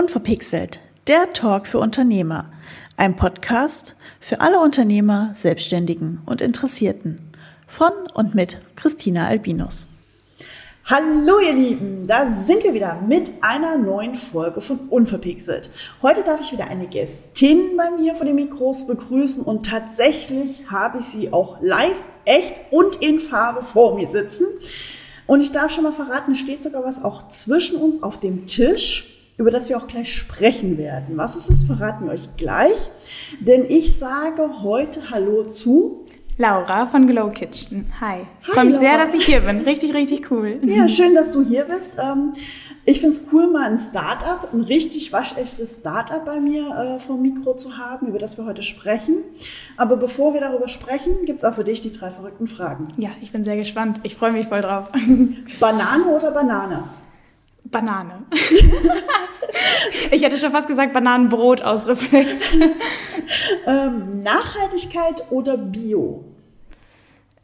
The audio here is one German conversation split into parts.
Unverpixelt, der Talk für Unternehmer. Ein Podcast für alle Unternehmer, Selbstständigen und Interessierten. Von und mit Christina Albinus. Hallo ihr Lieben, da sind wir wieder mit einer neuen Folge von Unverpixelt. Heute darf ich wieder eine Gästin bei mir vor den Mikros begrüßen und tatsächlich habe ich sie auch live, echt und in Farbe vor mir sitzen. Und ich darf schon mal verraten, es steht sogar was auch zwischen uns auf dem Tisch über das wir auch gleich sprechen werden. Was ist es, verraten wir euch gleich. Denn ich sage heute Hallo zu Laura von Glow Kitchen. Hi. Ich freue mich sehr, dass ich hier bin. Richtig, richtig cool. Ja, schön, dass du hier bist. Ähm, ich finde es cool, mal ein Startup, ein richtig waschechtes Startup bei mir äh, vom Mikro zu haben, über das wir heute sprechen. Aber bevor wir darüber sprechen, gibt es auch für dich die drei verrückten Fragen. Ja, ich bin sehr gespannt. Ich freue mich voll drauf. Banane oder Banane? Banane. ich hätte schon fast gesagt Bananenbrot aus Reflex. ähm, Nachhaltigkeit oder Bio?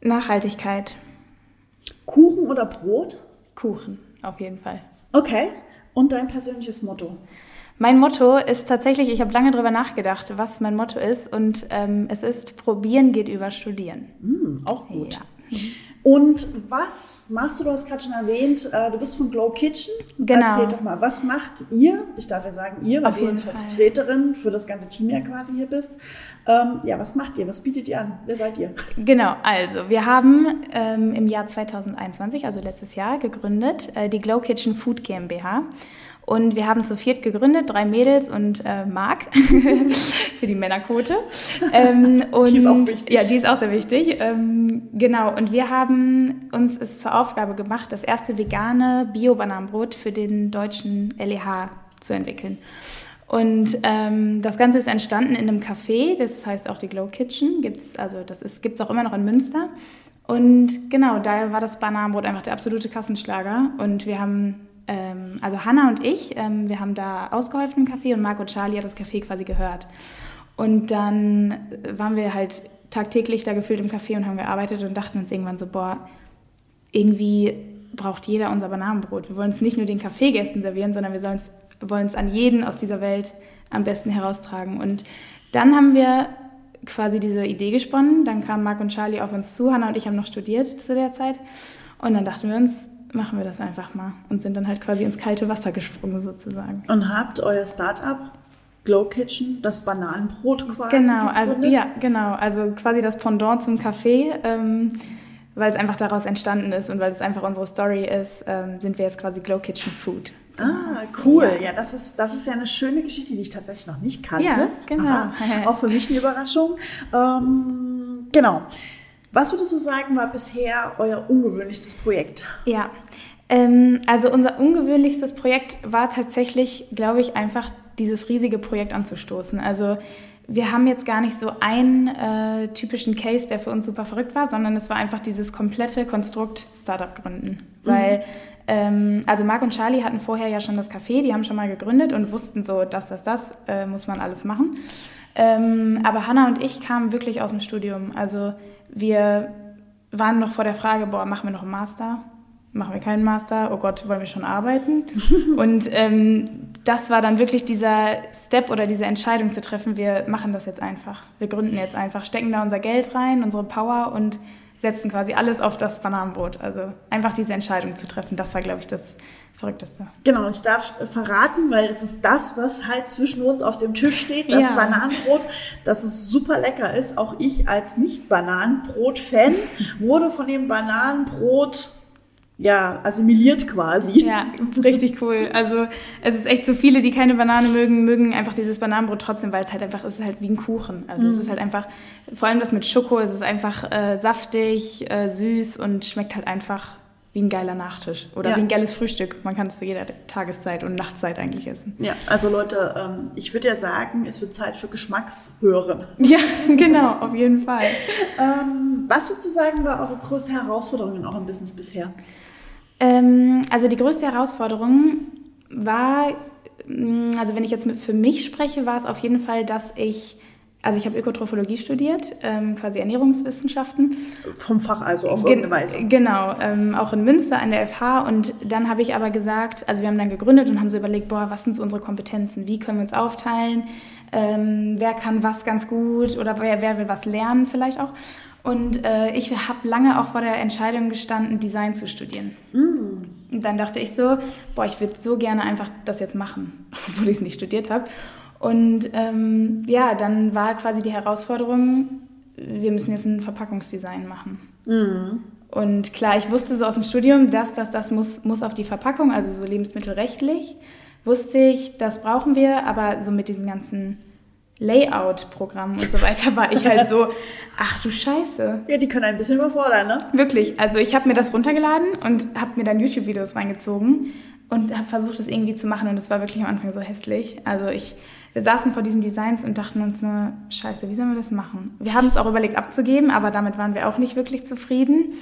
Nachhaltigkeit. Kuchen oder Brot? Kuchen, auf jeden Fall. Okay. Und dein persönliches Motto? Mein Motto ist tatsächlich, ich habe lange darüber nachgedacht, was mein Motto ist. Und ähm, es ist, probieren geht über studieren. Mm, auch gut. Ja. Und was machst du? Du hast gerade schon erwähnt, äh, du bist von Glow Kitchen. Genau. Erzähl doch mal, was macht ihr? Ich darf ja sagen, ihr, weil du Vertreterin für das ganze Team ja quasi hier bist. Ähm, ja, was macht ihr? Was bietet ihr an? Wer seid ihr? Genau, also wir haben ähm, im Jahr 2021, also letztes Jahr, gegründet äh, die Glow Kitchen Food GmbH. Und wir haben zu viert gegründet, drei Mädels und äh, Marc für die Männerquote. Ähm, und, die ist auch wichtig. Ja, die ist auch sehr wichtig. Ähm, genau, und wir haben uns es zur Aufgabe gemacht, das erste vegane Bio-Bananenbrot für den deutschen LEH zu entwickeln. Und ähm, das Ganze ist entstanden in einem Café, das heißt auch die Glow Kitchen, gibt's, also das gibt es auch immer noch in Münster. Und genau, da war das Bananenbrot einfach der absolute Kassenschlager. Und wir haben ähm, also Hanna und ich, ähm, wir haben da ausgeholfen im Café und Marco Charlie hat das Café quasi gehört. Und dann waren wir halt tagtäglich da gefühlt im Café und haben gearbeitet und dachten uns irgendwann so, boah, irgendwie braucht jeder unser Bananenbrot. Wir wollen es nicht nur den Kaffeegästen servieren, sondern wir wollen es an jeden aus dieser Welt am besten heraustragen. Und dann haben wir quasi diese Idee gesponnen. Dann kamen Marc und Charlie auf uns zu. Hanna und ich haben noch studiert zu der Zeit. Und dann dachten wir uns, machen wir das einfach mal und sind dann halt quasi ins kalte Wasser gesprungen sozusagen. Und habt euer Startup Glow Kitchen, das Bananenbrot quasi Genau, also ja, genau, also quasi das Pendant zum Kaffee. Ähm, weil es einfach daraus entstanden ist und weil es einfach unsere Story ist, ähm, sind wir jetzt quasi Glow Kitchen Food. Ah, cool. Ja, ja das, ist, das ist ja eine schöne Geschichte, die ich tatsächlich noch nicht kannte. Ja, genau. Auch für mich eine Überraschung. Ähm, genau. Was würdest du sagen, war bisher euer ungewöhnlichstes Projekt? Ja, ähm, also unser ungewöhnlichstes Projekt war tatsächlich, glaube ich, einfach dieses riesige Projekt anzustoßen. Also wir haben jetzt gar nicht so einen äh, typischen Case, der für uns super verrückt war, sondern es war einfach dieses komplette Konstrukt Startup gründen. Mhm. Weil, ähm, also Marc und Charlie hatten vorher ja schon das Café, die haben schon mal gegründet und wussten so, das, das, das äh, muss man alles machen. Ähm, aber Hanna und ich kamen wirklich aus dem Studium. Also wir waren noch vor der Frage, boah, machen wir noch einen Master? Machen wir keinen Master? Oh Gott, wollen wir schon arbeiten? und ähm, das war dann wirklich dieser Step oder diese Entscheidung zu treffen, wir machen das jetzt einfach. Wir gründen jetzt einfach, stecken da unser Geld rein, unsere Power und setzen quasi alles auf das Bananenbrot. Also einfach diese Entscheidung zu treffen, das war, glaube ich, das Verrückteste. Genau, und ich darf verraten, weil es ist das, was halt zwischen uns auf dem Tisch steht, das ja. Bananenbrot, dass es super lecker ist. Auch ich als Nicht-Bananenbrot-Fan wurde von dem Bananenbrot ja, assimiliert quasi. Ja, richtig cool. Also es ist echt so viele, die keine Banane mögen, mögen einfach dieses Bananenbrot trotzdem, weil es halt einfach, es ist halt wie ein Kuchen. Also mhm. es ist halt einfach, vor allem das mit Schoko, es ist einfach äh, saftig, äh, süß und schmeckt halt einfach wie ein geiler Nachtisch oder ja. wie ein geiles Frühstück. Man kann es zu jeder Tageszeit und Nachtzeit eigentlich essen. Ja, also Leute, ähm, ich würde ja sagen, es wird Zeit für Geschmackshören. Ja, genau, auf jeden Fall. ähm, was sozusagen war eure größte Herausforderung in eurem Business bisher? Ähm, also die größte Herausforderung war, mm, also wenn ich jetzt für mich spreche, war es auf jeden Fall, dass ich also ich habe Ökotrophologie studiert, ähm, quasi Ernährungswissenschaften. Vom Fach also auf Gen irgendeine Weise. Genau, ähm, auch in Münster an der FH. Und dann habe ich aber gesagt, also wir haben dann gegründet und haben so überlegt, boah, was sind so unsere Kompetenzen? Wie können wir uns aufteilen? Ähm, wer kann was ganz gut oder wer, wer will was lernen vielleicht auch? Und äh, ich habe lange auch vor der Entscheidung gestanden, Design zu studieren. Mm. Und dann dachte ich so, boah, ich würde so gerne einfach das jetzt machen, obwohl ich es nicht studiert habe. Und ähm, ja, dann war quasi die Herausforderung, wir müssen jetzt ein Verpackungsdesign machen. Mhm. Und klar, ich wusste so aus dem Studium, dass das, das muss, muss auf die Verpackung, also so lebensmittelrechtlich, wusste ich, das brauchen wir, aber so mit diesen ganzen Layout-Programmen und so weiter war ich halt so, ach du Scheiße. Ja, die können ein bisschen überfordern, ne? Wirklich. Also ich habe mir das runtergeladen und habe mir dann YouTube-Videos reingezogen und habe versucht, das irgendwie zu machen und es war wirklich am Anfang so hässlich. Also ich wir saßen vor diesen Designs und dachten uns nur, scheiße, wie sollen wir das machen? Wir haben es auch überlegt abzugeben, aber damit waren wir auch nicht wirklich zufrieden.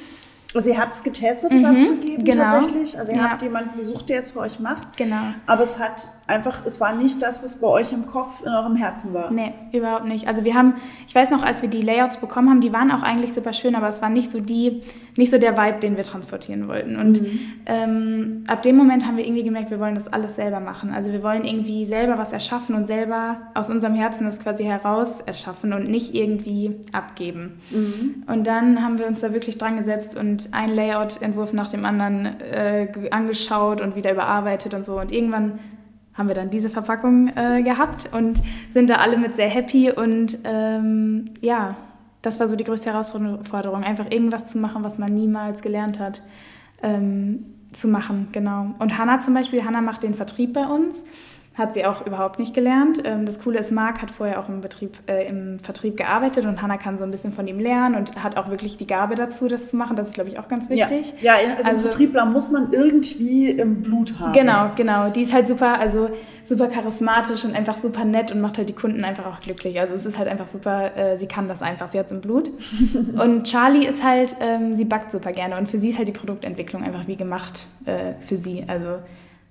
Also ihr habt es getestet, es mhm, abzugeben genau. tatsächlich. Also ihr ja. habt jemanden gesucht, der es für euch macht. Genau. Aber es hat einfach, es war nicht das, was bei euch im Kopf, in eurem Herzen war. Nee, überhaupt nicht. Also wir haben, ich weiß noch, als wir die Layouts bekommen haben, die waren auch eigentlich super schön, aber es war nicht so die, nicht so der Vibe, den wir transportieren wollten. Und mhm. ähm, ab dem Moment haben wir irgendwie gemerkt, wir wollen das alles selber machen. Also wir wollen irgendwie selber was erschaffen und selber aus unserem Herzen das quasi heraus erschaffen und nicht irgendwie abgeben. Mhm. Und dann haben wir uns da wirklich dran gesetzt und ein Layout-Entwurf nach dem anderen äh, angeschaut und wieder überarbeitet und so. Und irgendwann haben wir dann diese Verpackung äh, gehabt und sind da alle mit sehr happy. Und ähm, ja, das war so die größte Herausforderung, einfach irgendwas zu machen, was man niemals gelernt hat. Ähm, zu machen, genau. Und Hanna zum Beispiel, Hanna macht den Vertrieb bei uns hat sie auch überhaupt nicht gelernt. Ähm, das Coole ist, Marc hat vorher auch im, Betrieb, äh, im Vertrieb gearbeitet und Hannah kann so ein bisschen von ihm lernen und hat auch wirklich die Gabe dazu, das zu machen. Das ist, glaube ich, auch ganz wichtig. Ja, ja also, also Vertriebler muss man irgendwie im Blut haben. Genau, genau. Die ist halt super, also super charismatisch und einfach super nett und macht halt die Kunden einfach auch glücklich. Also es ist halt einfach super, äh, sie kann das einfach, sie hat es im Blut. und Charlie ist halt, ähm, sie backt super gerne und für sie ist halt die Produktentwicklung einfach wie gemacht äh, für sie. Also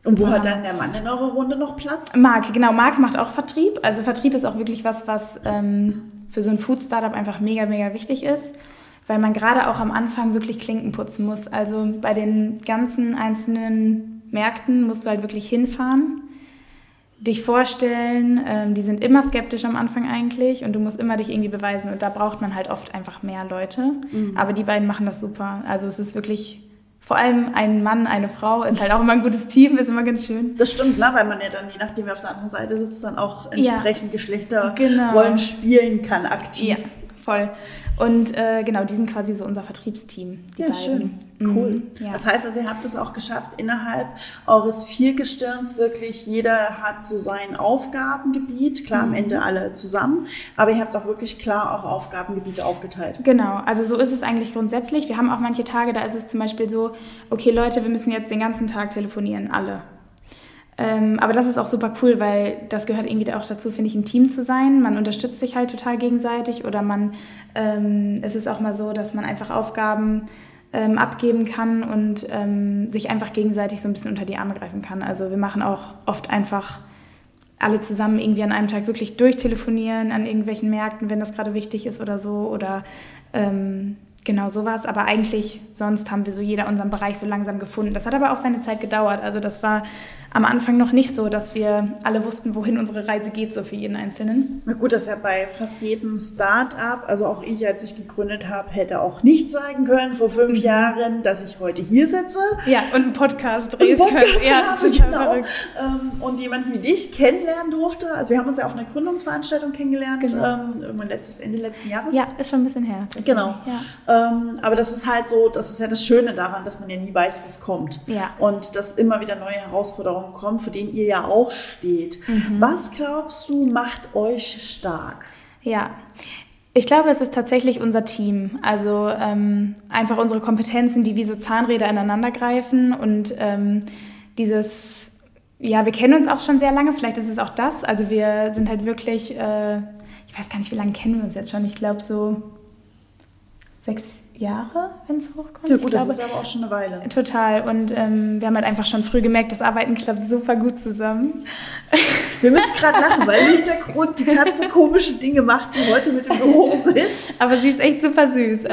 und wo hat dann der Mann in eurer Runde noch Platz? Marc, genau. Marc macht auch Vertrieb. Also Vertrieb ist auch wirklich was, was ähm, für so ein Food-Startup einfach mega, mega wichtig ist, weil man gerade auch am Anfang wirklich Klinken putzen muss. Also bei den ganzen einzelnen Märkten musst du halt wirklich hinfahren, dich vorstellen. Ähm, die sind immer skeptisch am Anfang eigentlich und du musst immer dich irgendwie beweisen. Und da braucht man halt oft einfach mehr Leute. Mhm. Aber die beiden machen das super. Also es ist wirklich vor allem ein Mann, eine Frau ist halt auch immer ein gutes Team, ist immer ganz schön. Das stimmt, ne? weil man ja dann, je nachdem, wer auf der anderen Seite sitzt, dann auch entsprechend ja, Geschlechterrollen genau. spielen kann, aktiv. Ja, voll. Und äh, genau, die sind quasi so unser Vertriebsteam. Die ja, beiden. schön. Cool. Mhm, ja. Das heißt also, ihr habt es auch geschafft, innerhalb eures Viergestirns wirklich, jeder hat so sein Aufgabengebiet, klar mhm. am Ende alle zusammen, aber ihr habt auch wirklich klar auch Aufgabengebiete aufgeteilt. Genau, also so ist es eigentlich grundsätzlich. Wir haben auch manche Tage, da ist es zum Beispiel so, okay Leute, wir müssen jetzt den ganzen Tag telefonieren, alle. Ähm, aber das ist auch super cool, weil das gehört irgendwie auch dazu, finde ich, ein Team zu sein. Man unterstützt sich halt total gegenseitig oder man, ähm, es ist auch mal so, dass man einfach Aufgaben ähm, abgeben kann und ähm, sich einfach gegenseitig so ein bisschen unter die Arme greifen kann. Also wir machen auch oft einfach alle zusammen irgendwie an einem Tag wirklich durchtelefonieren an irgendwelchen Märkten, wenn das gerade wichtig ist oder so oder ähm, Genau, sowas. Aber eigentlich, sonst haben wir so jeder unseren Bereich so langsam gefunden. Das hat aber auch seine Zeit gedauert. Also das war am Anfang noch nicht so, dass wir alle wussten, wohin unsere Reise geht, so für jeden Einzelnen. Na gut, das ist ja bei fast jedem Start-up, also auch ich, als ich gegründet habe, hätte auch nicht sagen können vor fünf mhm. Jahren, dass ich heute hier sitze. Ja, und einen Podcast drehen können. Ja, total genau. verrückt. Ähm, und jemanden wie dich kennenlernen durfte. Also wir haben uns ja auf einer Gründungsveranstaltung kennengelernt, genau. ähm, irgendwann letztes, Ende letzten Jahres. Ja, ist schon ein bisschen her. Genau. Ja. Ähm, aber das ist halt so, das ist ja das Schöne daran, dass man ja nie weiß, was kommt. Ja. Und dass immer wieder neue Herausforderungen kommen, für denen ihr ja auch steht. Mhm. Was glaubst du, macht euch stark? Ja. Ich glaube, es ist tatsächlich unser Team. Also ähm, einfach unsere Kompetenzen, die wie so Zahnräder ineinander greifen und ähm, dieses, ja, wir kennen uns auch schon sehr lange, vielleicht ist es auch das. Also wir sind halt wirklich, äh, ich weiß gar nicht, wie lange kennen wir uns jetzt schon. Ich glaube so sechs Jahre, wenn es hochkommt. Ja gut, glaube, das ist aber auch schon eine Weile. Total. Und ähm, wir haben halt einfach schon früh gemerkt, das Arbeiten klappt super gut zusammen. Wir müssen gerade lachen, weil im Hintergrund die Katze komische Dinge macht, die heute mit im Büro sitzt. Aber sie ist echt super süß. Ja.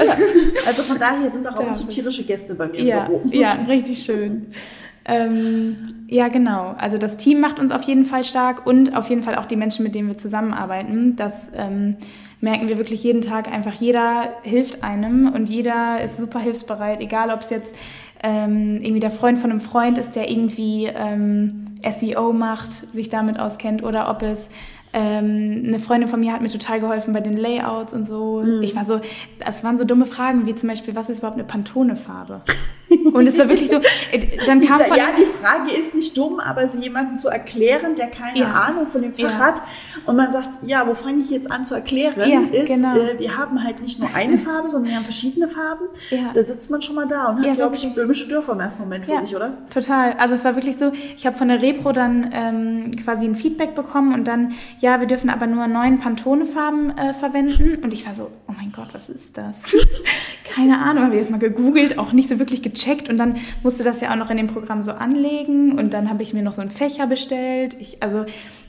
Also von daher sind auch ab und zu tierische Gäste bei mir ja, im Büro. Ja, richtig schön. Ähm, ja, genau. Also das Team macht uns auf jeden Fall stark und auf jeden Fall auch die Menschen, mit denen wir zusammenarbeiten. Das ähm, merken wir wirklich jeden Tag einfach. Jeder hilft einem und jeder ist super hilfsbereit, egal ob es jetzt ähm, irgendwie der Freund von einem Freund ist, der irgendwie ähm, SEO macht, sich damit auskennt oder ob es ähm, eine Freundin von mir hat mir total geholfen bei den Layouts und so. Mhm. Ich war so, es waren so dumme Fragen wie zum Beispiel, was ist überhaupt eine Pantone-Farbe? Und es war wirklich so, äh, dann kam von... Ja, die Frage ist nicht dumm, aber sie jemandem zu erklären, der keine ja. Ahnung von dem Fach ja. hat und man sagt, ja, wo fange ich jetzt an zu erklären, ja, ist, genau. äh, wir haben halt nicht nur eine Farbe, sondern wir haben verschiedene Farben. Da sitzt man schon mal da und hat, glaube ich, böhmische Dörfer im ersten Moment für sich, oder? Total. Also es war wirklich so, ich habe von der Repro dann ähm, quasi ein Feedback bekommen und dann, ja, wir dürfen aber nur neun Pantone-Farben äh, verwenden und ich war so, oh mein Gott, was ist das? keine Ahnung, habe ich erst mal gegoogelt, auch nicht so wirklich gecheckt und dann musste das ja auch noch in dem Programm so anlegen und dann habe ich mir noch so einen Fächer bestellt. Ich, also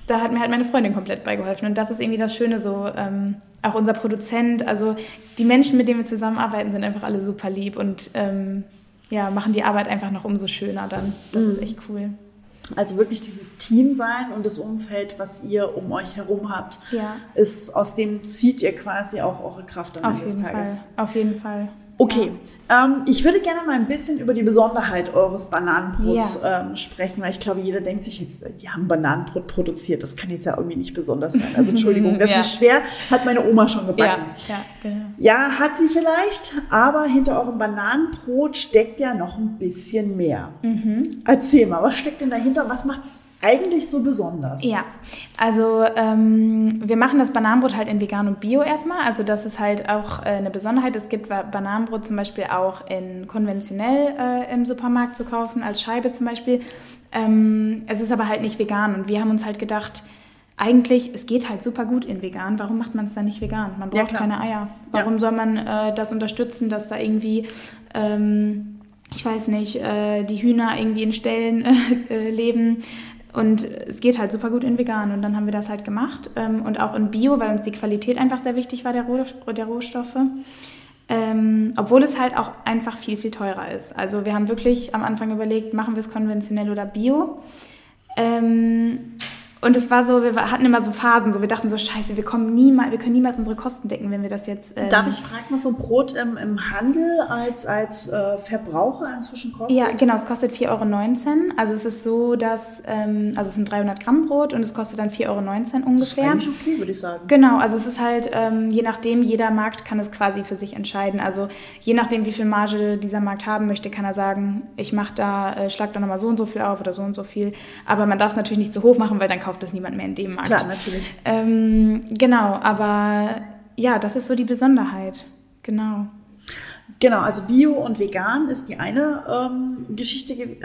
da hat mir halt meine Freundin komplett beigeholfen und das ist irgendwie das Schöne so, ähm, auch unser Produzent, also die Menschen, mit denen wir zusammenarbeiten, sind einfach alle super lieb und ähm, ja, machen die Arbeit einfach noch umso schöner dann. Das mhm. ist echt cool. Also wirklich dieses Team sein und das Umfeld, was ihr um euch herum habt, ja. ist aus dem zieht ihr quasi auch eure Kraft am Ende des Tages. Fall. Auf jeden Fall. Okay, ja. ähm, ich würde gerne mal ein bisschen über die Besonderheit eures Bananenbrots ja. ähm, sprechen, weil ich glaube, jeder denkt sich jetzt, die haben Bananenbrot produziert, das kann jetzt ja irgendwie nicht besonders sein. Also Entschuldigung, das ja. ist schwer, hat meine Oma schon gebacken. Ja, genau. ja, hat sie vielleicht, aber hinter eurem Bananenbrot steckt ja noch ein bisschen mehr. Mhm. Erzähl mal, was steckt denn dahinter? Was macht es eigentlich so besonders? Ja, also ähm, wir machen das Bananenbrot halt in vegan und bio erstmal. Also das ist halt auch äh, eine Besonderheit. Es gibt Bananenbrot zum Beispiel auch in konventionell äh, im Supermarkt zu kaufen, als Scheibe zum Beispiel. Ähm, es ist aber halt nicht vegan und wir haben uns halt gedacht, eigentlich, es geht halt super gut in vegan. Warum macht man es dann nicht vegan? Man braucht ja, keine Eier. Warum ja. soll man äh, das unterstützen, dass da irgendwie... Ähm, ich weiß nicht, äh, die Hühner irgendwie in Ställen äh, leben, und es geht halt super gut in vegan. Und dann haben wir das halt gemacht. Ähm, und auch in Bio, weil uns die Qualität einfach sehr wichtig war, der, der Rohstoffe. Ähm, obwohl es halt auch einfach viel, viel teurer ist. Also wir haben wirklich am Anfang überlegt, machen wir es konventionell oder Bio. Ähm, und es war so, wir hatten immer so Phasen, so wir dachten so, scheiße, wir kommen niemals, wir können niemals unsere Kosten decken, wenn wir das jetzt. Ähm Darf ich fragen, was so Brot im, im Handel als, als äh, Verbraucher inzwischen kostet? Ja, genau, es kostet 4,19 Euro. Also es ist so, dass, ähm, also es sind 300 Gramm Brot und es kostet dann 4,19 Euro ungefähr. Das ist eigentlich okay, würde ich sagen. Genau, also es ist halt, ähm, je nachdem, jeder Markt kann es quasi für sich entscheiden. Also je nachdem, wie viel Marge dieser Markt haben möchte, kann er sagen, ich mache da, äh, schlag da nochmal so und so viel auf oder so und so viel. Aber man darf es natürlich nicht zu hoch machen, weil dann kauft das niemand mehr in dem Markt. Klar, natürlich. Ähm, genau, aber ja, das ist so die Besonderheit. Genau. Genau, also Bio und Vegan ist die eine ähm, Geschichte, äh,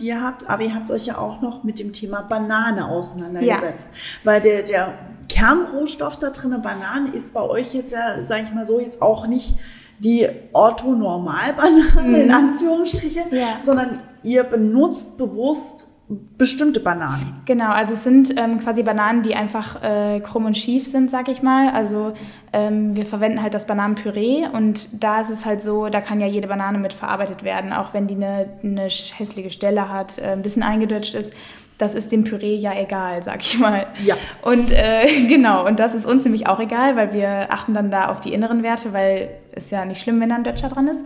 die ihr habt, aber ihr habt euch ja auch noch mit dem Thema Banane auseinandergesetzt. Ja. Weil der, der Kernrohstoff da drin, Banane, ist bei euch jetzt ja, sage ich mal so, jetzt auch nicht die Ortho-Normal-Banane mhm. in Anführungsstrichen, ja. sondern ihr benutzt bewusst bestimmte Bananen. Genau, also es sind ähm, quasi Bananen, die einfach äh, krumm und schief sind, sag ich mal. Also ähm, wir verwenden halt das Bananenpüree und da ist es halt so, da kann ja jede Banane mit verarbeitet werden, auch wenn die eine, eine hässliche Stelle hat, äh, ein bisschen eingedutscht ist. Das ist dem Püree ja egal, sag ich mal. Ja. Und äh, genau, und das ist uns nämlich auch egal, weil wir achten dann da auf die inneren Werte, weil es ja nicht schlimm, wenn da ein Dötscher dran ist.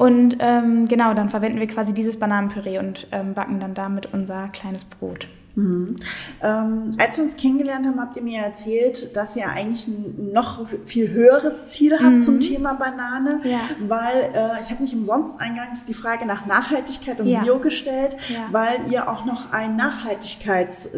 Und ähm, genau, dann verwenden wir quasi dieses Bananenpüree und ähm, backen dann damit unser kleines Brot. Mhm. Ähm, als wir uns kennengelernt haben, habt ihr mir erzählt, dass ihr eigentlich ein noch viel höheres Ziel habt mhm. zum Thema Banane, ja. weil äh, ich habe nicht umsonst eingangs die Frage nach Nachhaltigkeit und ja. Bio gestellt, ja. weil ihr auch noch ein Nachhaltigkeits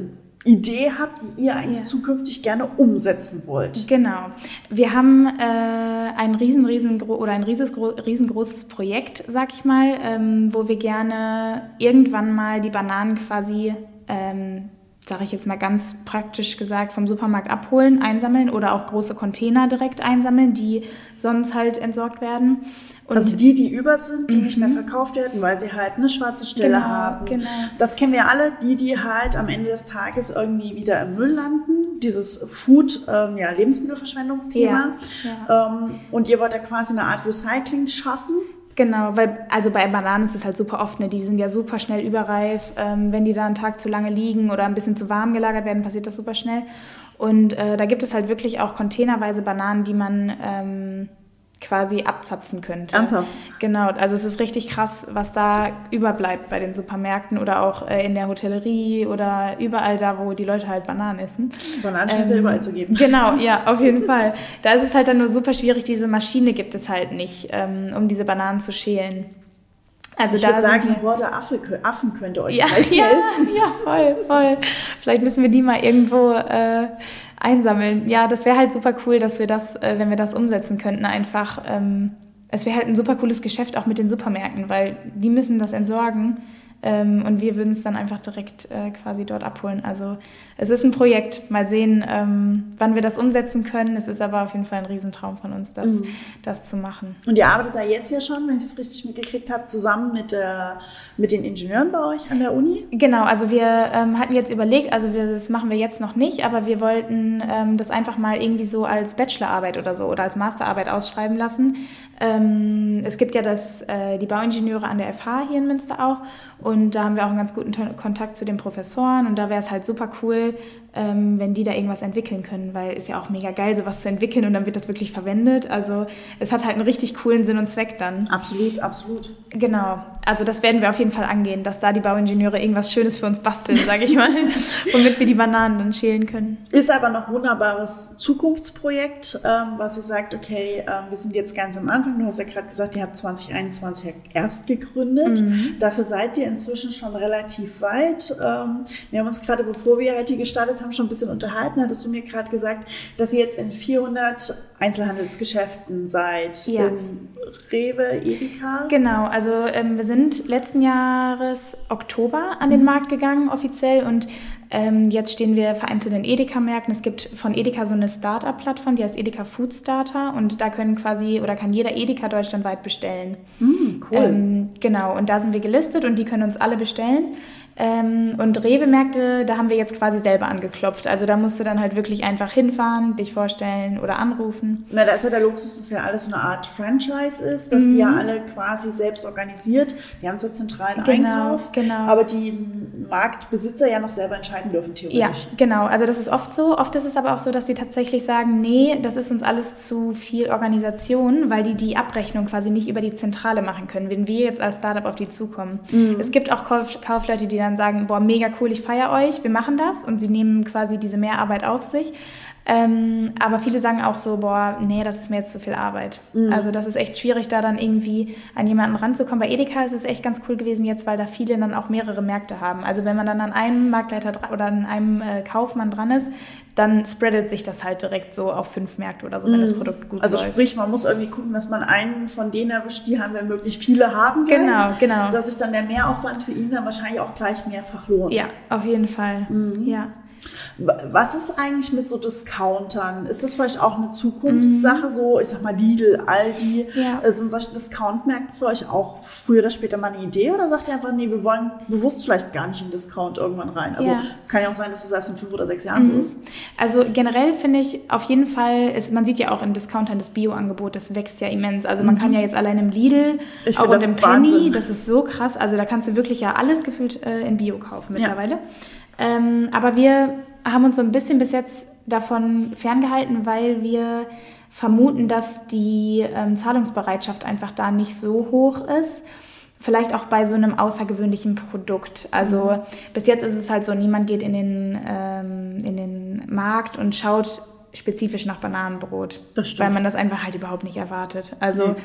Idee habt, die ihr eigentlich ja. zukünftig gerne umsetzen wollt. Genau. Wir haben äh, ein riesen, riesengro oder ein riesengroßes Projekt, sag ich mal, ähm, wo wir gerne irgendwann mal die Bananen quasi ähm, sage ich jetzt mal ganz praktisch gesagt, vom Supermarkt abholen, einsammeln oder auch große Container direkt einsammeln, die sonst halt entsorgt werden. Und also die, die über sind, die nicht mehr mhm. verkauft werden, weil sie halt eine schwarze Stelle genau, haben. Genau. Das kennen wir alle, die, die halt am Ende des Tages irgendwie wieder im Müll landen. Dieses Food, ähm, ja, Lebensmittelverschwendungsthema. Ja, ja. Ähm, und ihr wollt da quasi eine Art Recycling schaffen. Genau, weil also bei Bananen ist es halt super oft, ne? die sind ja super schnell überreif. Ähm, wenn die da einen Tag zu lange liegen oder ein bisschen zu warm gelagert werden, passiert das super schnell. Und äh, da gibt es halt wirklich auch containerweise Bananen, die man ähm, quasi abzapfen könnte. Ernsthaft? Genau, also es ist richtig krass, was da überbleibt bei den Supermärkten oder auch äh, in der Hotellerie oder überall da, wo die Leute halt Bananen essen. Bananen scheint es ja überall zu geben. Genau, ja, auf jeden Fall. Da ist es halt dann nur super schwierig, diese Maschine gibt es halt nicht, ähm, um diese Bananen zu schälen. Also ich würde sagen, ein Wort der Affe, Affen könnte euch ja, vielleicht ja, helfen. Ja, voll, voll. Vielleicht müssen wir die mal irgendwo äh, einsammeln. Ja, das wäre halt super cool, dass wir das, äh, wenn wir das umsetzen könnten, einfach. Ähm, es wäre halt ein super cooles Geschäft auch mit den Supermärkten, weil die müssen das entsorgen. Ähm, und wir würden es dann einfach direkt äh, quasi dort abholen. Also es ist ein Projekt. Mal sehen, ähm, wann wir das umsetzen können. Es ist aber auf jeden Fall ein Riesentraum von uns, das, mhm. das zu machen. Und ihr arbeitet da jetzt ja schon, wenn ich es richtig mitgekriegt habe, zusammen mit, der, mit den Ingenieuren bei euch an der Uni? Genau, also wir ähm, hatten jetzt überlegt, also wir, das machen wir jetzt noch nicht, aber wir wollten ähm, das einfach mal irgendwie so als Bachelorarbeit oder so oder als Masterarbeit ausschreiben lassen. Ähm, es gibt ja das, äh, die Bauingenieure an der FH hier in Münster auch und da haben wir auch einen ganz guten Kontakt zu den Professoren und da wäre es halt super cool, ähm, wenn die da irgendwas entwickeln können, weil es ja auch mega geil, sowas zu entwickeln und dann wird das wirklich verwendet. Also es hat halt einen richtig coolen Sinn und Zweck dann. Absolut, absolut. Genau. Also das werden wir auf jeden Fall angehen, dass da die Bauingenieure irgendwas Schönes für uns basteln, sage ich mal, womit wir die Bananen dann schälen können. Ist aber noch ein wunderbares Zukunftsprojekt, ähm, was ihr sagt, okay, ähm, wir sind jetzt ganz am Anfang. Du hast ja gerade gesagt, ihr habt 2021 erst gegründet. Mhm. Dafür seid ihr inzwischen schon relativ weit. Ähm, wir haben uns gerade, bevor wir halt hier gestartet haben, schon ein bisschen unterhalten. Hattest du mir gerade gesagt, dass ihr jetzt in 400 Einzelhandelsgeschäften seid. Ja. In Rewe, Edeka? Genau, also ähm, wir sind letzten Jahres Oktober an den mhm. Markt gegangen offiziell und ähm, jetzt stehen wir vereinzelt in Edeka-Märkten. Es gibt von Edeka so eine Start-up-Plattform, die heißt Edeka Food Starter und da können quasi oder kann jeder Edeka deutschlandweit bestellen. Mm, cool. Ähm, genau, und da sind wir gelistet und die können uns alle bestellen. Ähm, und Rewe-Märkte, da haben wir jetzt quasi selber angeklopft. Also da musst du dann halt wirklich einfach hinfahren, dich vorstellen oder anrufen. Na, da ist ja der Luxus, dass ja alles so eine Art Franchise ist, dass mhm. die ja alle quasi selbst organisiert. Die haben so zentralen genau, Einkauf. Genau. Aber die Marktbesitzer ja noch selber entscheiden dürfen, theoretisch. Ja, genau. Also das ist oft so. Oft ist es aber auch so, dass sie tatsächlich sagen, nee, das ist uns alles zu viel Organisation, weil die die Abrechnung quasi nicht über die Zentrale machen können, wenn wir jetzt als Startup auf die zukommen. Mhm. Es gibt auch Kauf Kaufleute, die dann sagen, boah, mega cool, ich feiere euch, wir machen das und sie nehmen quasi diese Mehrarbeit auf sich. Ähm, aber viele sagen auch so, boah, nee, das ist mir jetzt zu viel Arbeit. Mhm. Also das ist echt schwierig, da dann irgendwie an jemanden ranzukommen. Bei Edeka ist es echt ganz cool gewesen jetzt, weil da viele dann auch mehrere Märkte haben. Also wenn man dann an einem Marktleiter oder an einem äh, Kaufmann dran ist, dann spreadet sich das halt direkt so auf fünf Märkte oder so, wenn mhm. das Produkt gut also läuft. Also sprich, man muss irgendwie gucken, dass man einen von denen erwischt, die haben wir möglichst viele haben gleich, Genau, genau. Dass sich dann der Mehraufwand für ihn dann wahrscheinlich auch gleich mehrfach lohnt. Ja, auf jeden Fall. Mhm. Ja. Was ist eigentlich mit so Discountern? Ist das vielleicht auch eine Zukunftssache? Mhm. So, ich sag mal, Lidl, Aldi, ja. Äh, sind solche Discount-Märkte für euch auch früher oder später mal eine Idee? Oder sagt ihr einfach, nee, wir wollen bewusst vielleicht gar nicht in Discount irgendwann rein? Also ja. kann ja auch sein, dass das erst in fünf oder sechs Jahren mhm. so ist. Also generell finde ich auf jeden Fall, ist, man sieht ja auch in Discountern das Bio-Angebot, das wächst ja immens. Also man mhm. kann ja jetzt allein im Lidl, ich auch im Penny, das ist so krass. Also da kannst du wirklich ja alles gefühlt äh, in Bio kaufen mittlerweile. Ja. Ähm, aber wir haben uns so ein bisschen bis jetzt davon ferngehalten, weil wir vermuten, dass die ähm, Zahlungsbereitschaft einfach da nicht so hoch ist. Vielleicht auch bei so einem außergewöhnlichen Produkt. Also mhm. bis jetzt ist es halt so, niemand geht in den, ähm, in den Markt und schaut spezifisch nach Bananenbrot, weil man das einfach halt überhaupt nicht erwartet. Also mhm.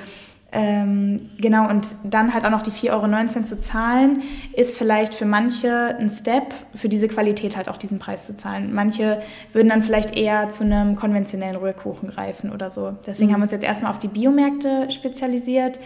Ähm, genau, und dann halt auch noch die 4,19 Euro zu zahlen, ist vielleicht für manche ein Step, für diese Qualität halt auch diesen Preis zu zahlen. Manche würden dann vielleicht eher zu einem konventionellen Rührkuchen greifen oder so. Deswegen mhm. haben wir uns jetzt erstmal auf die Biomärkte spezialisiert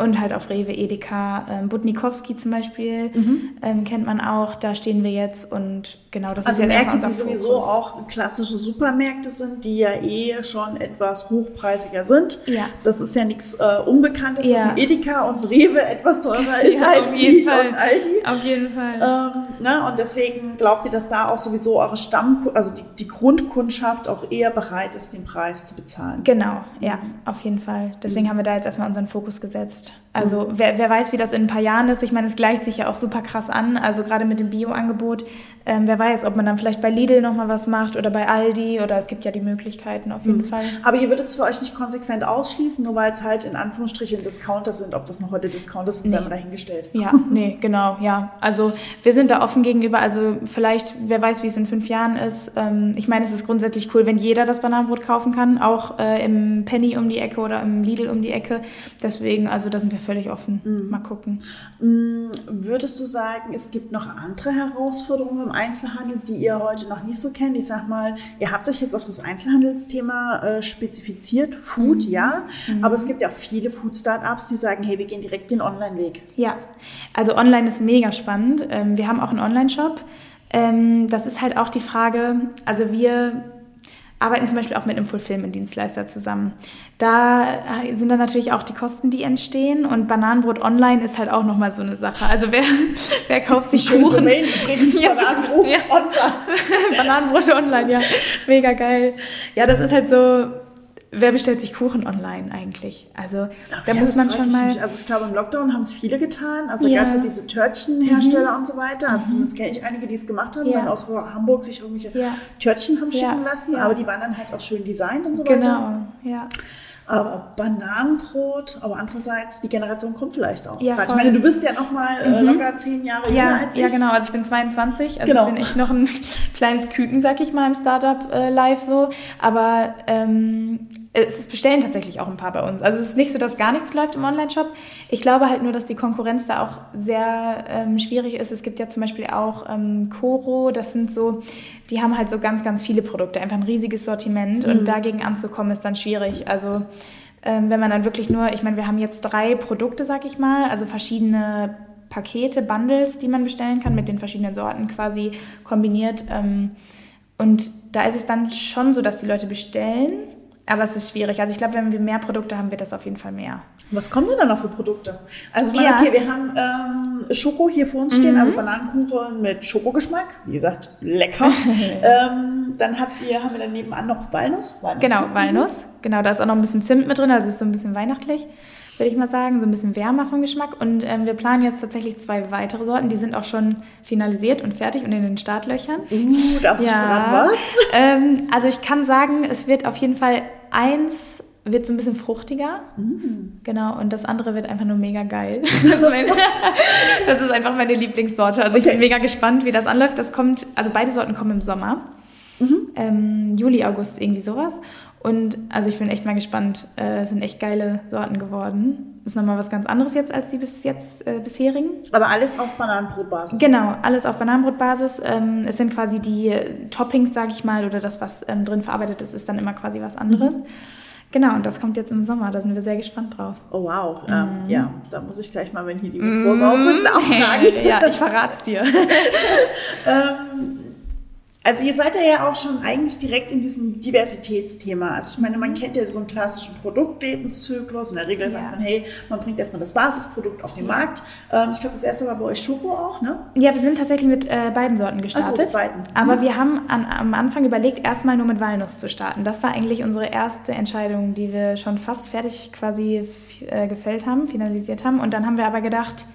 und halt auf Rewe, Edeka, ähm, Budnikowski zum Beispiel mhm. ähm, kennt man auch. Da stehen wir jetzt und genau das also ist jetzt Märkte, die sowieso auch klassische Supermärkte sind, die ja eh schon etwas hochpreisiger sind. Ja. Das ist ja nichts äh, Unbekanntes, ja. dass ein Edeka und Rewe etwas teurer ist ja, als Lidl und Aldi. Auf jeden Fall. Ähm, ne? Und deswegen glaubt ihr, dass da auch sowieso eure Stamm, also die, die Grundkundschaft auch eher bereit ist, den Preis zu bezahlen. Genau, ja, auf jeden Fall. Deswegen mhm. haben wir da jetzt erstmal unseren Fokus gesetzt. Also wer, wer weiß, wie das in ein paar Jahren ist. Ich meine, es gleicht sich ja auch super krass an. Also gerade mit dem Bio-Angebot. Ähm, wer weiß, ob man dann vielleicht bei Lidl nochmal was macht oder bei Aldi oder es gibt ja die Möglichkeiten auf jeden mhm. Fall. Aber ihr würdet es für euch nicht konsequent ausschließen, nur weil es halt in Anführungsstrichen Discounter sind. Ob das noch heute Discounter sind, nee. sei mal dahingestellt. Ja, nee, genau, ja. Also wir sind da offen gegenüber. Also vielleicht, wer weiß, wie es in fünf Jahren ist. Ähm, ich meine, es ist grundsätzlich cool, wenn jeder das Bananenbrot kaufen kann, auch äh, im Penny um die Ecke oder im Lidl um die Ecke. Deswegen, also da sind wir völlig offen. Mhm. Mal gucken. Mhm. Würdest du sagen, es gibt noch andere Herausforderungen im Einzelhandel, die ihr heute noch nicht so kennt? Ich sag mal, ihr habt euch jetzt auf das Einzelhandelsthema äh, spezifiziert, Food, mhm. ja, mhm. aber es gibt ja auch viele Food-Startups, die sagen, hey, wir gehen direkt den Online-Weg. Ja, also online ist mega spannend. Ähm, wir haben auch einen Online-Shop. Ähm, das ist halt auch die Frage, also wir arbeiten zum Beispiel auch mit einem Fulfillment-Dienstleister zusammen. Da äh, sind dann natürlich auch die Kosten, die entstehen und Bananenbrot online ist halt auch nochmal so eine Sache. Also wer, wer kauft sich Kuchen? Domain, übrigens, ja, Bananenbrot ja. online. Bananenbrot online, ja. Mega geil. Ja, das ist halt so, wer bestellt sich Kuchen online eigentlich? Also Ach, da ja, muss man schon mal. Mich. Also ich glaube, im Lockdown haben es viele getan. Also ja. gab es ja diese Törtchenhersteller mhm. und so weiter. Also mhm. zumindest kenne ich einige, die es gemacht haben, ja. weil aus Hamburg sich irgendwelche ja. Törtchen haben schicken lassen. Aber die waren dann halt auch schön designt und so genau. weiter. Genau, ja. Aber Bananenbrot, aber andererseits, die Generation kommt vielleicht auch. Ja, ich meine, du bist ja noch mal äh, mhm. locker zehn Jahre ja, jünger als ich. Ja, genau. Also ich bin 22. Also genau. ich bin echt noch ein kleines Küken, sag ich mal, im Startup äh, live so. Aber ähm, es bestellen tatsächlich auch ein paar bei uns. Also es ist nicht so, dass gar nichts läuft im Online-Shop. Ich glaube halt nur, dass die Konkurrenz da auch sehr ähm, schwierig ist. Es gibt ja zum Beispiel auch ähm, Coro, das sind so, die haben halt so ganz, ganz viele Produkte, einfach ein riesiges Sortiment mhm. und dagegen anzukommen ist dann schwierig. Also ähm, wenn man dann wirklich nur, ich meine, wir haben jetzt drei Produkte, sag ich mal, also verschiedene Pakete, Bundles, die man bestellen kann, mit den verschiedenen Sorten quasi kombiniert. Ähm, und da ist es dann schon so, dass die Leute bestellen aber es ist schwierig. Also ich glaube, wenn wir mehr Produkte haben, wird das auf jeden Fall mehr. Was kommen denn da noch für Produkte? Also meine, ja. okay, wir haben ähm, Schoko hier vor uns stehen, mhm. also Bananenkuchen mit Schokogeschmack. Wie gesagt, lecker. ähm, dann habt ihr, haben wir dann nebenan noch Walnuss. Walnuss genau, Walnuss. Genau, da ist auch noch ein bisschen Zimt mit drin, also ist so ein bisschen weihnachtlich würde ich mal sagen, so ein bisschen wärmer vom Geschmack. Und ähm, wir planen jetzt tatsächlich zwei weitere Sorten, die sind auch schon finalisiert und fertig und in den Startlöchern. Uh, darfst ja. du was? Ähm, also ich kann sagen, es wird auf jeden Fall eins wird so ein bisschen fruchtiger. Mm. Genau, und das andere wird einfach nur mega geil. Das ist, meine, das ist einfach meine Lieblingssorte. Also okay. ich bin mega gespannt, wie das anläuft. Das kommt, also beide Sorten kommen im Sommer. Mhm. Ähm, Juli, August, irgendwie sowas. Und also ich bin echt mal gespannt. Äh, sind echt geile Sorten geworden. Ist nochmal was ganz anderes jetzt als die bis jetzt äh, bisherigen. Aber alles auf Bananenbrotbasis. Genau, alles auf Bananenbrotbasis. Ähm, es sind quasi die Toppings, sage ich mal, oder das, was ähm, drin verarbeitet ist, ist dann immer quasi was anderes. Mhm. Genau, und das kommt jetzt im Sommer, da sind wir sehr gespannt drauf. Oh wow, ähm, mhm. ähm, ja, da muss ich gleich mal, wenn hier die Mikros mhm. aus sind, nachfragen. ja, ich verrat's dir. ähm, also ihr seid ja auch schon eigentlich direkt in diesem Diversitätsthema. Also ich meine, man kennt ja so einen klassischen Produktlebenszyklus. In der Regel ja. sagt man, hey, man bringt erstmal das Basisprodukt auf den ja. Markt. Ähm, ich glaube, das erste war bei euch Schoko auch, ne? Ja, wir sind tatsächlich mit äh, beiden Sorten gestartet. So, beiden. Aber mhm. wir haben an, am Anfang überlegt, erstmal nur mit Walnuss zu starten. Das war eigentlich unsere erste Entscheidung, die wir schon fast fertig quasi äh, gefällt haben, finalisiert haben. Und dann haben wir aber gedacht,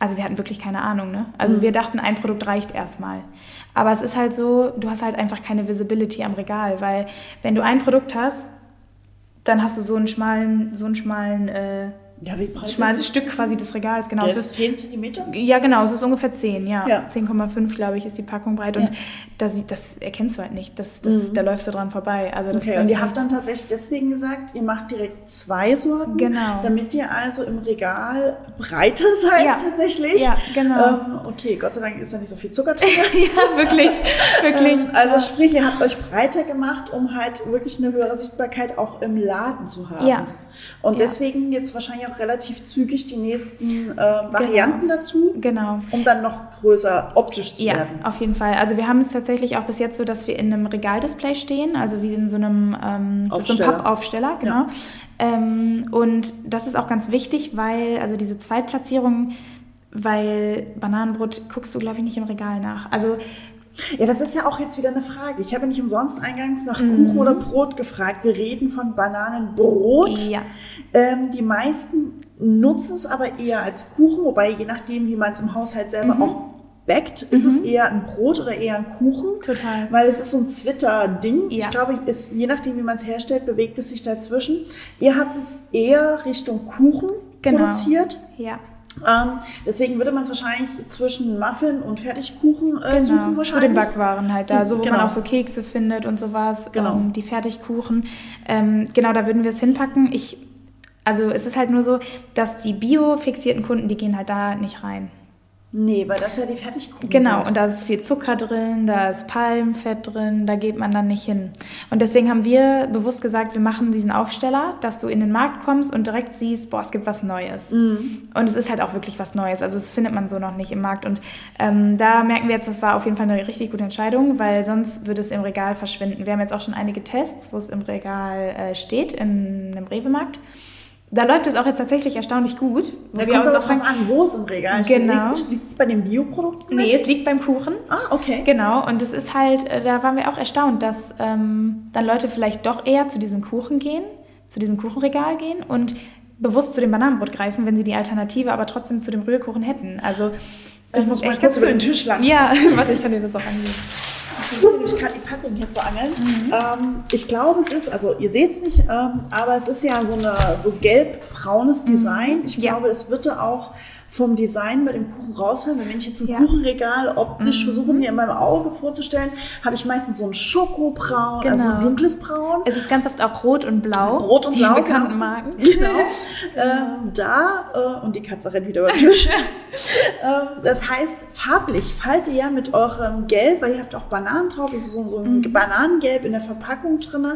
also wir hatten wirklich keine Ahnung, ne? Also mhm. wir dachten, ein Produkt reicht erstmal. Aber es ist halt so, du hast halt einfach keine Visibility am Regal, weil wenn du ein Produkt hast, dann hast du so einen schmalen, so einen schmalen äh, ja, wie breit Schmales Stück quasi des Regals, genau. Ja, es ist 10 cm? Ja, genau, es ist ungefähr 10, ja. ja. 10,5, glaube ich, ist die Packung breit. Und ja. das, das erkennst du halt nicht. Das, das, mhm. Da läufst du dran vorbei. Also okay, und ihr habt dann tatsächlich deswegen gesagt, ihr macht direkt zwei Sorten, genau. damit ihr also im Regal breiter seid ja. tatsächlich. Ja, genau. Ähm, okay, Gott sei Dank ist da nicht so viel Zucker drin. ja, wirklich, wirklich. Ähm, also sprich, ihr habt euch breiter gemacht, um halt wirklich eine höhere Sichtbarkeit auch im Laden zu haben. Ja. Und deswegen jetzt wahrscheinlich auch auch relativ zügig die nächsten äh, Varianten genau. dazu. Genau. Um dann noch größer optisch zu ja, werden. Ja, auf jeden Fall. Also wir haben es tatsächlich auch bis jetzt so, dass wir in einem Regaldisplay stehen, also wie in so einem, ähm, so einem Pappaufsteller, genau. Ja. Ähm, und das ist auch ganz wichtig, weil, also diese Zweitplatzierung, weil Bananenbrot guckst du, glaube ich, nicht im Regal nach. Also ja, das ist ja auch jetzt wieder eine Frage. Ich habe nicht umsonst eingangs nach mhm. Kuchen oder Brot gefragt. Wir reden von Bananenbrot. Ja. Ähm, die meisten nutzen es aber eher als Kuchen, wobei je nachdem, wie man es im Haushalt selber mhm. auch backt, ist mhm. es eher ein Brot oder eher ein Kuchen. Total. Weil es ist so ein Zwitter-Ding. Ja. Ich glaube, es, je nachdem, wie man es herstellt, bewegt es sich dazwischen. Ihr habt es eher Richtung Kuchen genau. produziert. Ja. Ähm, deswegen würde man es wahrscheinlich zwischen Muffin und Fertigkuchen äh, genau. suchen wahrscheinlich. Zu den Backwaren halt da, so wo genau. man auch so Kekse findet und sowas, genau. Ähm, die Fertigkuchen. Ähm, genau, da würden wir es hinpacken. Ich, also es ist halt nur so, dass die bio-fixierten Kunden, die gehen halt da nicht rein. Nee, weil das ja die Fertigkuchen Genau, sind. und da ist viel Zucker drin, da ist Palmfett drin, da geht man dann nicht hin. Und deswegen haben wir bewusst gesagt, wir machen diesen Aufsteller, dass du in den Markt kommst und direkt siehst, boah, es gibt was Neues. Mhm. Und es ist halt auch wirklich was Neues. Also das findet man so noch nicht im Markt. Und ähm, da merken wir jetzt, das war auf jeden Fall eine richtig gute Entscheidung, weil sonst würde es im Regal verschwinden. Wir haben jetzt auch schon einige Tests, wo es im Regal äh, steht, in einem Rewe-Markt. Da läuft es auch jetzt tatsächlich erstaunlich gut. Da kommt es auch drauf an, wo es im Regal steht. Genau. Liegt es bei den Bioprodukten? Nee, es liegt beim Kuchen. Ah, okay. Genau, und es ist halt, äh, da waren wir auch erstaunt, dass ähm, dann Leute vielleicht doch eher zu diesem Kuchen gehen, zu diesem Kuchenregal gehen und bewusst zu dem Bananenbrot greifen, wenn sie die Alternative aber trotzdem zu dem Rührkuchen hätten. Also das, das ist echt ganz über den Tisch lang. Ja, warte, ich kann dir das auch angeben. Ich gerade die Packung hier zu angeln. Mhm. Ähm, ich glaube, es ist, also ihr seht es nicht, ähm, aber es ist ja so eine so gelb-braunes Design. Ich ja. glaube, es wird auch vom Design bei dem Kuchen rausfallen. Wenn ich jetzt ein Ja. Kuchenregal optisch Mhm. versuche, mir in meinem Auge vorzustellen, habe ich meistens so ein Schokobraun, also ein Genau. dunkles Braun. Es ist ganz oft auch rot und blau. Rot und die blau, bekannten genau. Marken. Genau. ähm, da, äh, und die Katze rennt wieder über den Tisch. ähm, das heißt, farblich fallt ihr ja mit eurem Gelb, weil ihr habt auch Bananen drauf, es ist so, so ein Mhm. Bananengelb in der Verpackung drin,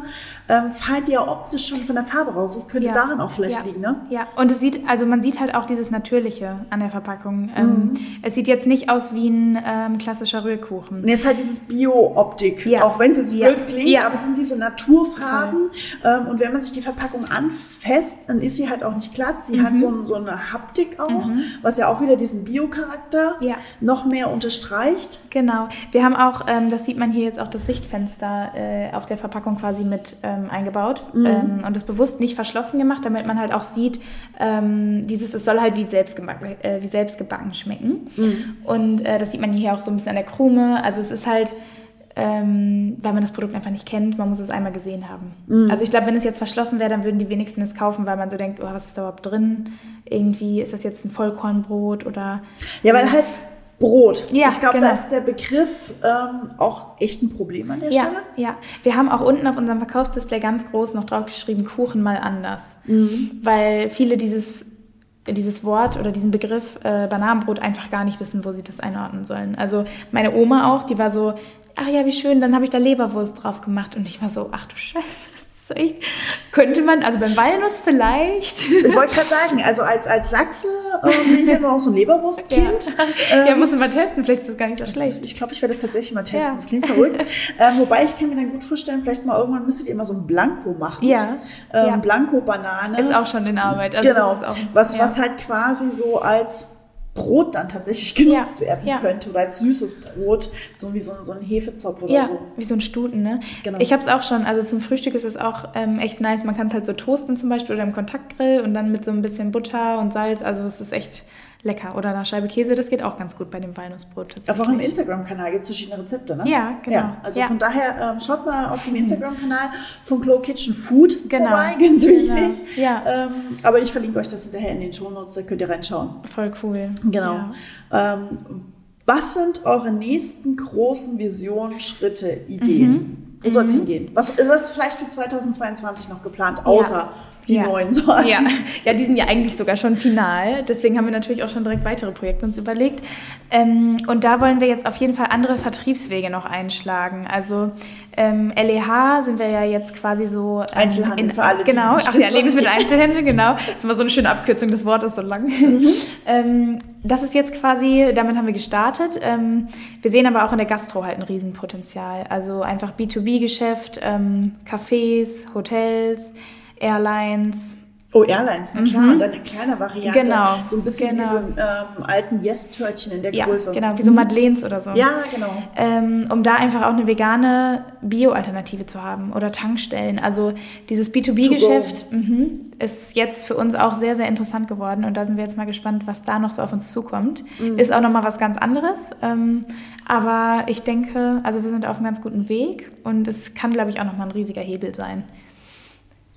ähm, fallt ihr optisch schon von der Farbe raus. Das könnte Ja. daran auch vielleicht ja. liegen, ne? Ja, und es sieht, also man sieht halt auch dieses Natürliche an der Verpackung. Ähm, Mhm. Es sieht jetzt nicht aus wie ein ähm, klassischer Rührkuchen. Nee, es ist halt dieses Bio-Optik, Ja. auch wenn es jetzt Ja. blöd klingt, Ja. aber es sind diese Naturfarben. Ähm, und wenn man sich die Verpackung anfasst, dann ist sie halt auch nicht glatt. Sie Mhm. hat so, so eine Haptik auch, was ja auch wieder diesen Bio-Charakter noch mehr unterstreicht. Genau. Wir haben auch, ähm, das sieht man hier jetzt auch das Sichtfenster äh, auf der Verpackung quasi mit ähm, eingebaut ähm, und das bewusst nicht verschlossen gemacht, damit man halt auch sieht, dieses, es soll halt wie selbstgebacken, äh, wie selbstgebacken schmecken. Und äh, das sieht man hier auch so ein bisschen an der Krume. Also es ist halt, ähm, weil man das Produkt einfach nicht kennt, man muss es einmal gesehen haben. Also ich glaube, wenn es jetzt verschlossen wäre, dann würden die wenigsten es kaufen, weil man so denkt, oh, was ist da überhaupt drin? Irgendwie ist das jetzt ein Vollkornbrot oder Ja, so. weil halt Brot. Ja, ich glaube, genau. da ist der Begriff ähm, auch echt ein Problem an der Ja, Stelle. ja. Wir haben auch unten auf unserem Verkaufsdisplay ganz groß noch drauf geschrieben, Kuchen mal anders. Mhm. Weil viele dieses, dieses Wort oder diesen Begriff äh, Bananenbrot einfach gar nicht wissen, wo sie das einordnen sollen. Also meine Oma auch, die war so, ach ja, wie schön, dann habe ich da Leberwurst drauf gemacht. Und ich war so, ach du Scheiße, ist echt... Könnte man, also beim Walnuss vielleicht... Ich wollte gerade sagen, also als, als Sachse ähm, bin ich auch so ein Leberwurstkind. ja, ja muss man mal testen, vielleicht ist das gar nicht so schlecht. Ich glaube, ich werde das tatsächlich mal testen. Ja. Das klingt verrückt. ähm, wobei ich kann mir dann gut vorstellen, vielleicht mal irgendwann müsstet ihr mal so ein Blanco machen. Ja, Ähm, ja. Blanco-Banane. Ist auch schon in Arbeit. Also genau. das ist auch, was, was halt quasi so als Brot dann tatsächlich genutzt Ja, werden ja. könnte. Oder als süßes Brot, so wie so, ein- so ein Hefezopf oder Ja, so. wie so ein Stuten, ne? Genau. Ich habe es auch schon, also zum Frühstück ist es auch ähm, echt nice. Man kann es halt so toasten zum Beispiel oder im Kontaktgrill und dann mit so ein bisschen Butter und Salz. Also es ist echt lecker. Oder eine Scheibe Käse, das geht auch ganz gut bei dem Walnussbrot Auf eurem. Instagram-Kanal gibt es verschiedene Rezepte, ne? Ja, genau. Ja, also Ja. von daher ähm, schaut mal auf dem Instagram-Kanal von Glow Kitchen Food Genau. vorbei, ganz Genau. wichtig. Ja. Ähm, aber ich verlinke euch das hinterher in den Shownotes, da könnt ihr reinschauen. Voll cool. Genau. Ja. Ähm, was sind eure nächsten großen Visionen, Schritte, Ideen? Mhm. Wo soll es hingehen? Was, was ist vielleicht für 2022 noch geplant, außer die ja. neuen Sorten. Ja. ja, die sind ja eigentlich sogar schon final. Deswegen haben wir natürlich auch schon direkt weitere Projekte uns überlegt. Ähm, und da wollen wir jetzt auf jeden Fall andere Vertriebswege noch einschlagen. Also ähm, LEH sind wir ja jetzt quasi so. Ähm, Einzelhandel für alle. Genau, ach ja, was Lebensmittel es ist. Einzelhändler, genau. Das ist immer so eine schöne Abkürzung, das Wort ist so lang. Mhm. ähm, das ist jetzt quasi, damit haben wir gestartet. Ähm, wir sehen aber auch in der Gastro halt ein Riesenpotenzial. Also einfach B2B-Geschäft, ähm, Cafés, Hotels, Airlines. Oh, Airlines, na klar. Und dann eine kleine Variante. Mhm. Genau, So ein bisschen genau. wie diese ähm, alten Yes-Törtchen in der Ja, Größe. genau, wie so Madeleines oder so. Ja, genau. ähm, um da einfach auch eine vegane Bio-Alternative zu haben oder Tankstellen. Also dieses B2B-Geschäft mhm, ist jetzt für uns auch sehr, sehr interessant geworden und da sind wir jetzt mal gespannt, was da noch so auf uns zukommt. Mhm. Ist auch nochmal was ganz anderes, ähm, aber ich denke, also wir sind auf einem ganz guten Weg und es kann, glaube ich, auch nochmal ein riesiger Hebel sein.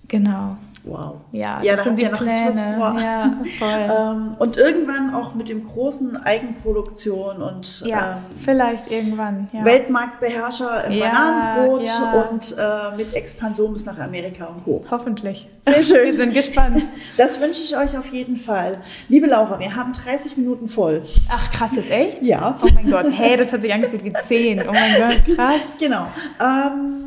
Genau. Wow. Ja, ja das da sind die was Pläne. vor. Ja, voll. Ähm, und irgendwann auch mit dem großen Eigenproduktion und ja, ähm, vielleicht irgendwann. Ja. Weltmarktbeherrscher im Ja, Bananenbrot ja. und äh, mit Expansion bis nach Amerika und Co. Hoffentlich. Sehr schön. Wir sind gespannt. Das wünsche ich euch auf jeden Fall. Liebe Laura, wir haben 30 Minuten voll. Ach, krass, jetzt echt? Ja. Oh mein Gott, hey, das hat sich angefühlt wie 10. Oh mein Gott, krass. Genau. Ähm,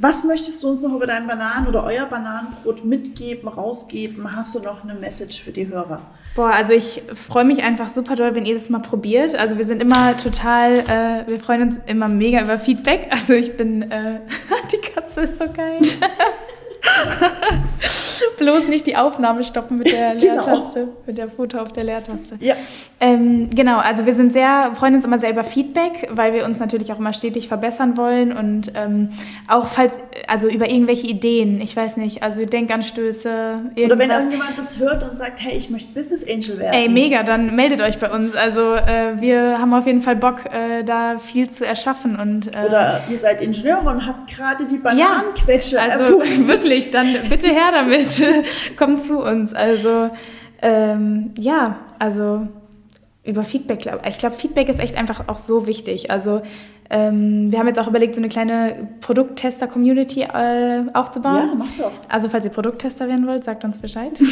was möchtest du uns noch über dein Bananen- oder euer Bananenbrot mitgeben, rausgeben? Hast du noch eine Message für die Hörer? Boah, also ich freue mich einfach super doll, wenn ihr das mal probiert. Also wir sind immer total, äh, wir freuen uns immer mega über Feedback. Also ich bin, äh, die Katze ist so geil. Bloß nicht die Aufnahme stoppen mit der Genau. Leertaste, mit der Foto auf der Leertaste. Ja. Ähm, genau, also wir sind sehr, freuen uns immer sehr über Feedback, weil wir uns natürlich auch immer stetig verbessern wollen und ähm, auch falls, also über irgendwelche Ideen, ich weiß nicht, also Denkanstöße, irgendwas. Oder wenn irgendjemand das hört und sagt, hey, ich möchte Business Angel werden. Ey, mega, dann meldet euch bei uns. Also äh, wir haben auf jeden Fall Bock, äh, da viel zu erschaffen und äh, Oder ihr seid Ingenieure und habt gerade die Bananenquetsche also erfunden. wirklich, dann bitte her damit, kommt zu uns. Also ähm, ja, also über Feedback, ich glaube, Feedback ist echt einfach auch so wichtig. Also ähm, wir haben jetzt auch überlegt, so eine kleine Produkttester-Community äh, aufzubauen. Ja, macht doch. Also falls ihr Produkttester werden wollt, sagt uns Bescheid.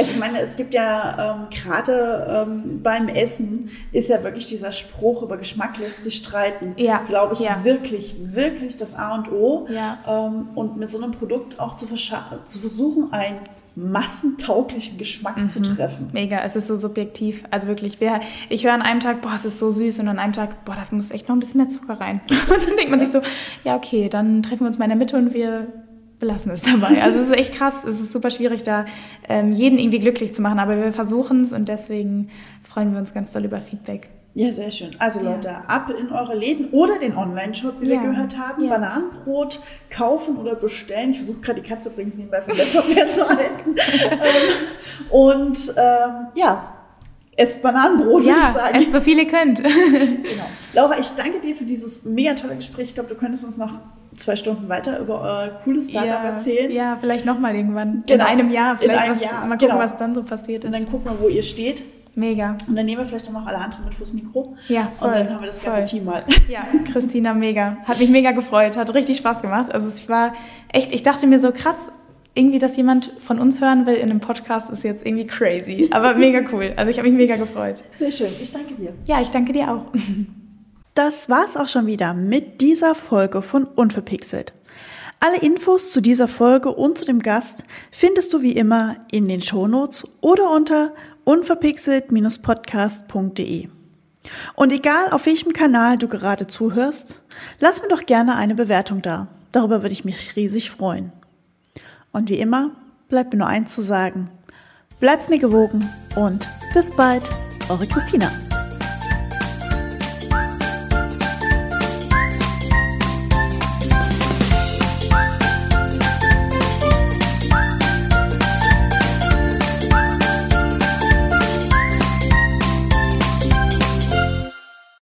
Ich meine, es gibt ja ähm, gerade ähm, beim Essen ist ja wirklich dieser Spruch über Geschmack lässt sich streiten. Ja, Glaube ich ja. wirklich, wirklich das A und O. Ja. Ähm, und mit so einem Produkt auch zu, zu versuchen, einen massentauglichen Geschmack Mhm. zu treffen. Mega, es ist so subjektiv. Also wirklich, wer, ich höre an einem Tag, boah, es ist so süß und an einem Tag, boah, da muss echt noch ein bisschen mehr Zucker rein. Und dann denkt man sich so, ja, okay, dann treffen wir uns mal in der Mitte und wir belassen es dabei. Also es ist echt krass, es ist super schwierig, da ähm, jeden irgendwie glücklich zu machen, aber wir versuchen es und deswegen freuen wir uns ganz doll über Feedback. Ja, sehr schön. Also Ja. Leute, ab in eure Läden oder den Online-Shop, wie Ja. wir gehört haben. Ja. Bananenbrot kaufen oder bestellen. Ich versuche gerade die Katze übrigens nebenbei vom Laptop herzuhalten. Ähm, Und ähm, ja, esst Bananenbrot, würde ich Ja, sagen. esst so viel ihr könnt. Genau. Laura, ich danke dir für dieses mega tolle Gespräch. Ich glaube, du könntest uns noch zwei Stunden weiter über euer cooles Startup ja, erzählen. Ja, vielleicht nochmal irgendwann. Genau. In einem Jahr. In Vielleicht einem was, Jahr, mal gucken, genau. was dann so passiert Und ist. dann gucken wir, wo ihr steht. Mega. Und dann nehmen wir vielleicht auch noch alle anderen mit fürs Mikro. Ja, voll. Und dann haben wir das ganze voll. Team mal. Ja, Christina, mega. Hat mich mega gefreut, hat richtig Spaß gemacht. Also es war echt, ich dachte mir so krass, irgendwie, dass jemand von uns hören will in einem Podcast, ist jetzt irgendwie crazy. Aber mega cool. Also ich habe mich mega gefreut. Sehr schön. Ich danke dir. Ja, ich danke dir auch. Das war's auch schon wieder mit dieser Folge von Unverpixelt. Alle Infos zu dieser Folge und zu dem Gast findest du wie immer in den Shownotes oder unter unverpixelt-podcast.de. Und egal auf welchem Kanal du gerade zuhörst, lass mir doch gerne eine Bewertung da. Darüber würde ich mich riesig freuen. Und wie immer bleibt mir nur eins zu sagen. Bleibt mir gewogen und bis bald, eure Christina.